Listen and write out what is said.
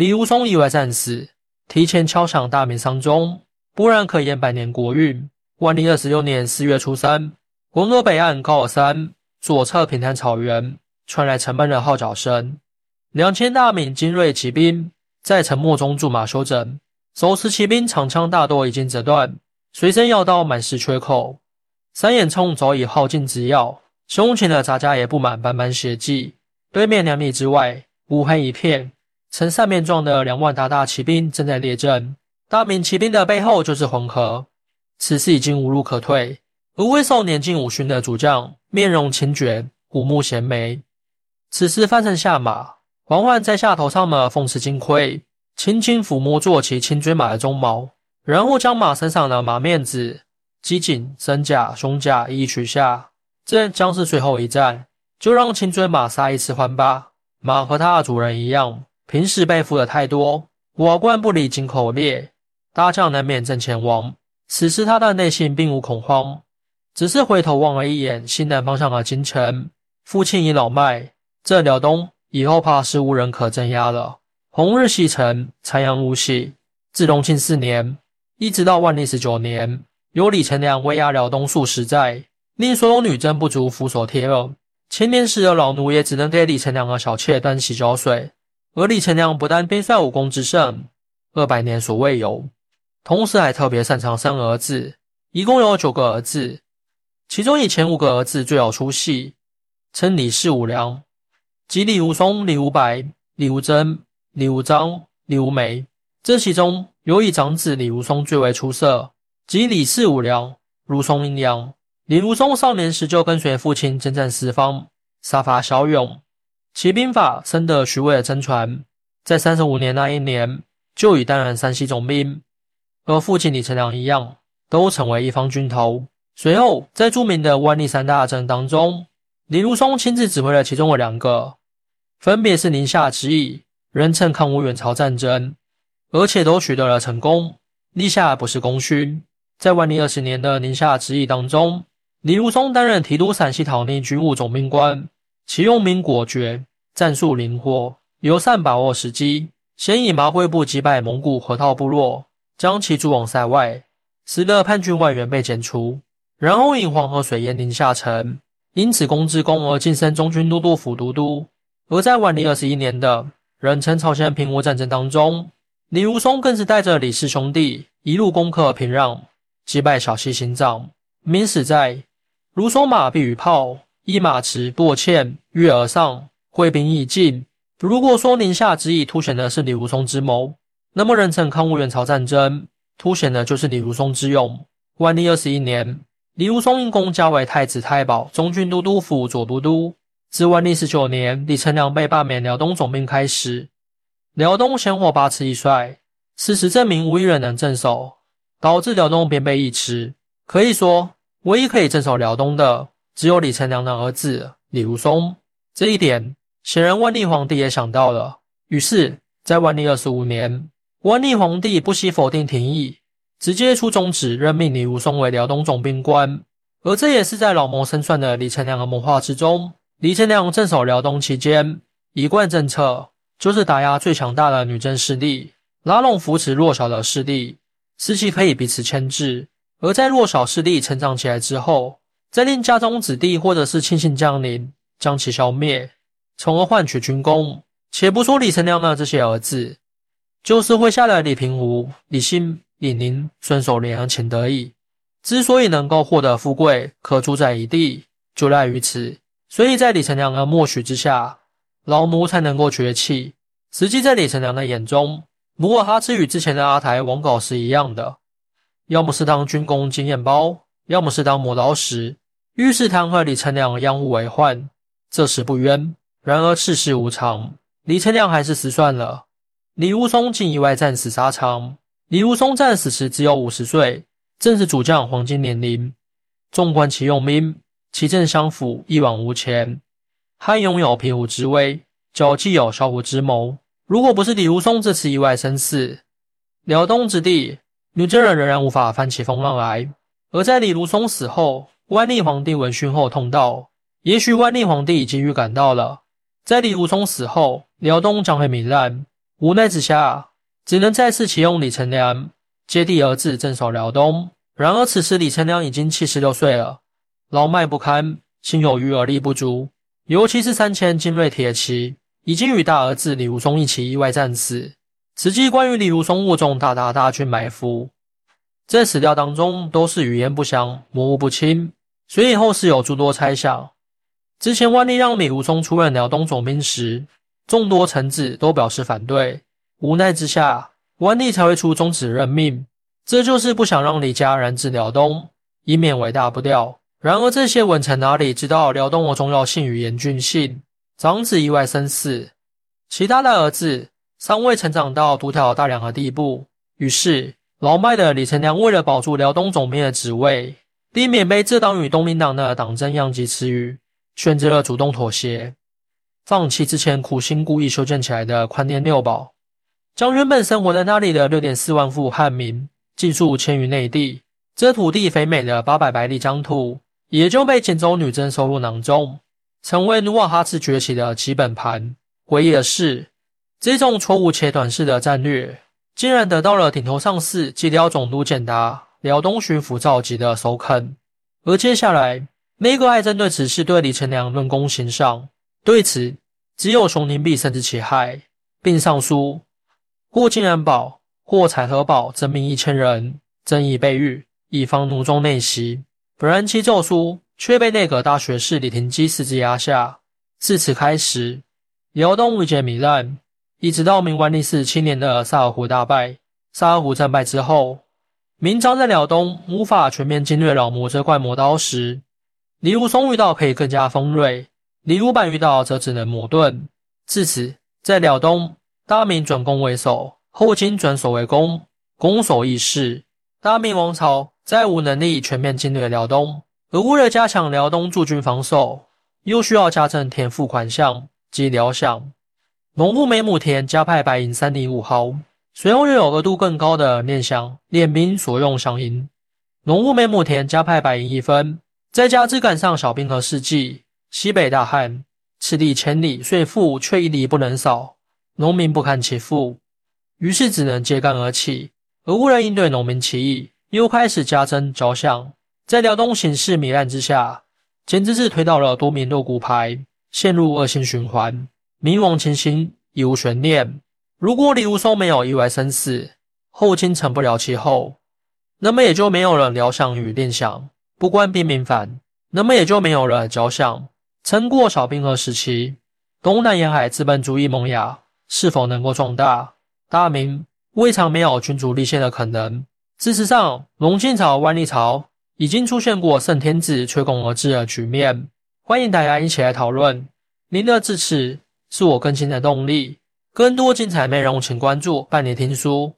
李如松意外战死，提前敲响大明丧钟，不然可延百年国运。万历二十六年四月初三，文河北岸高尔山左侧平坦草原传来沉闷的号角声，两千大明精锐骑兵在沉默中驻马休整。手持骑兵长枪大多已经折断，随身要刀满是缺口，三眼冲早已耗尽之药，胸前的扎甲也布满斑斑血迹。对面两里之外，乌黑一片，呈扇面状的两万大大骑兵正在列阵。大明骑兵的背后就是黄河，此时已经无路可退。而魏寿年近五旬的主将，面容清绝，虎目衔眉，此时翻身下马，缓缓摘下头上的凤翅金盔。轻轻抚摸坐骑青锥马的鬃毛，然后将马身上的马面子、机颈、身甲、胸甲一一取下。这将是最后一战，就让青锥马杀一次欢吧。马和它的主人一样，平时被负的太多，瓦罐不离井口裂，大将难免阵前亡。此时他的内心并无恐慌，只是回头望了一眼西南方向的京城。父亲已老迈，这辽东以后怕是无人可镇压了。红日西沉，残阳无息。自隆庆四年，一直到万历十九年，由李成梁威压辽东数十载，令所有女真不足俯首帖耳。前年时的老奴也只能给李成梁的小妾端洗脚水。而李成梁不但边帅武功之盛，二百年所未有，同时还特别擅长生儿子，一共有九个儿子，其中以前五个儿子最有出息，称李氏五良，即李无松、李无白、李无真。李无章、李无梅，这其中有以长子李如松最为出色，即李氏五良，如松阴阳。李如松少年时就跟随父亲征战四方，杀伐骁勇，其兵法深得徐渭的真传。在三十五年那一年，就已担任山西总兵，和父亲李成梁一样，都成为一方军头。随后，在著名的万历三大战当中，李如松亲自指挥了其中的两个，分别是宁夏之役。人称抗吴援朝战争，而且都取得了成功，立下不是功勋。在万历二十年的宁夏之役当中，李如松担任提督陕西讨逆军务总兵官，其用兵果决，战术灵活，友善把握时机，先以麻灰部击败蒙古河套部落，将其逐往塞外，使得叛军外援被剪除，然后引黄河水淹宁夏城，因此功之功而晋升中军都督府都督。而在万历二十一年的。人称朝鲜平倭战争当中，李如松更是带着李氏兄弟一路攻克平壤，击败小西行长。明史在如松马必与炮，一马驰过堑，跃而上，挥兵已尽。如果说宁夏之役凸显的是李如松之谋，那么人称抗倭援朝战争凸显的就是李如松之勇。万历二十一年，李如松因功加为太子太保、中军都督府左都督。自万历十九年，李成梁被罢免辽东总兵开始，辽东先后八次易帅，事实证明无一人能镇守，导致辽东边被一吃。可以说，唯一可以镇守辽东的，只有李成梁的儿子李如松。这一点，显然万历皇帝也想到了。于是，在万历二十五年，万历皇帝不惜否定廷议，直接出中旨任命李如松为辽东总兵官。而这也是在老谋深算的李成梁的谋划之中。李成梁镇守辽东期间，一贯政策就是打压最强大的女真势力，拉拢扶持弱小的势力，使其可以彼此牵制。而在弱小势力成长起来之后，再令家中子弟或者是亲信将领将其消灭，从而换取军功。且不说李成梁的这些儿子，就是会下的李平湖、李信、李宁、孙守廉和钱德义，之所以能够获得富贵，可主宰一地，就赖于此。所以在李成梁的默许之下，老奴才能够崛起。实际在李成梁的眼中，努尔哈赤与之前的阿台王杲是一样的，要么是当军功经验包，要么是当磨刀石。御史弹劾李成梁养虎为患，这时不冤。然而世事无常，李成梁还是失算了。李如松竟意外战死沙场。李如松战死时只有五十岁，正是主将黄金年龄。纵观其用兵。其政相辅，一往无前。汉拥有平湖之威，脚既有销湖之谋。如果不是李如松这次意外身死，辽东之地，女真人仍然无法翻起风浪来。而在李如松死后，万历皇帝闻讯后痛道：也许万历皇帝已经预感到了，在李如松死后，辽东将会糜烂。无奈之下，只能再次启用李成梁接替儿子镇守辽东。然而此时李成梁已经七十六岁了，老迈不堪，心有余而力不足。尤其是三千精锐铁骑已经与大儿子李如松一起意外战死。此际关于李如松误中大大大军埋伏，在史料当中都是语言不详、模糊不清，所以后世有诸多猜想。之前万历让李如松出任辽东总兵时，众多臣子都表示反对，无奈之下，万历才会出终止任命，这就是不想让李家染指辽东，以免尾大不掉。然而这些文臣哪里知道辽东的重要性与严峻性？长子意外身死，其他的儿子。尚未成长到独挑大梁的地步，于是老迈的李成梁为了保住辽东总兵的职位，避免被这党与东林党的党争殃及池鱼，选择了主动妥协，放弃之前苦心故意修建起来的宽甸六堡，将原本生活在那里的六点四万户汉民尽数迁于内地。这土地肥美的八百白里疆土，也就被锦州女真收入囊中，成为努瓦哈赤崛起的基本盘。诡异的是。这种错误且短视的战略，竟然得到了顶头上司及辽总督简达、辽东巡抚赵吉的首肯。而接下来，内阁还针对此事对李成梁论功行赏。对此，只有熊廷弼深知其害，并上书：或金元宝，或彩和宝，征兵一千人，增以备御，以防奴中内袭。本人，其奏书却被内阁大学士李廷基私自压下。自此开始，辽东日渐糜烂。一直到明万历四十七年的萨尔浒大败，萨尔浒战败之后，明朝在辽东无法全面侵略老魔这块魔刀石，李如松遇到可以更加锋锐，李如柏遇到则只能磨钝。至此，在辽东，大明转攻为守，后金转守为攻，攻守易势。大明王朝再无能力全面侵略辽东，而为了加强辽东驻军防守，又需要加征田赋款项及辽饷。农户每亩田加派白银三点五毫，随后又有额度更高的念饷、练兵所用饷银。农户每亩田加派白银一分，再加之赶上小兵和世纪，西北大旱，此地千里，税赋却一厘不能少，农民不堪其负，于是只能揭竿而起。而为了应对农民起义，又开始加征交饷，在辽东形势糜烂之下，简直是推到了多米诺骨牌，陷入恶性循环。明亡情形已无悬念。如果李如松没有意外身死，后金成不了其后，那么也就没有了辽饷与练饷。不关兵民反，那么也就没有了交饷。撑过小冰河时期，东南沿海资本主义萌芽是否能够壮大？大明未尝没有君主立宪的可能。事实上，隆庆朝、万历朝已经出现过圣天子吹拱而至的局面。欢迎大家一起来讨论。您的支持。是我更新的动力。更多精彩内容，请关注伴你听书。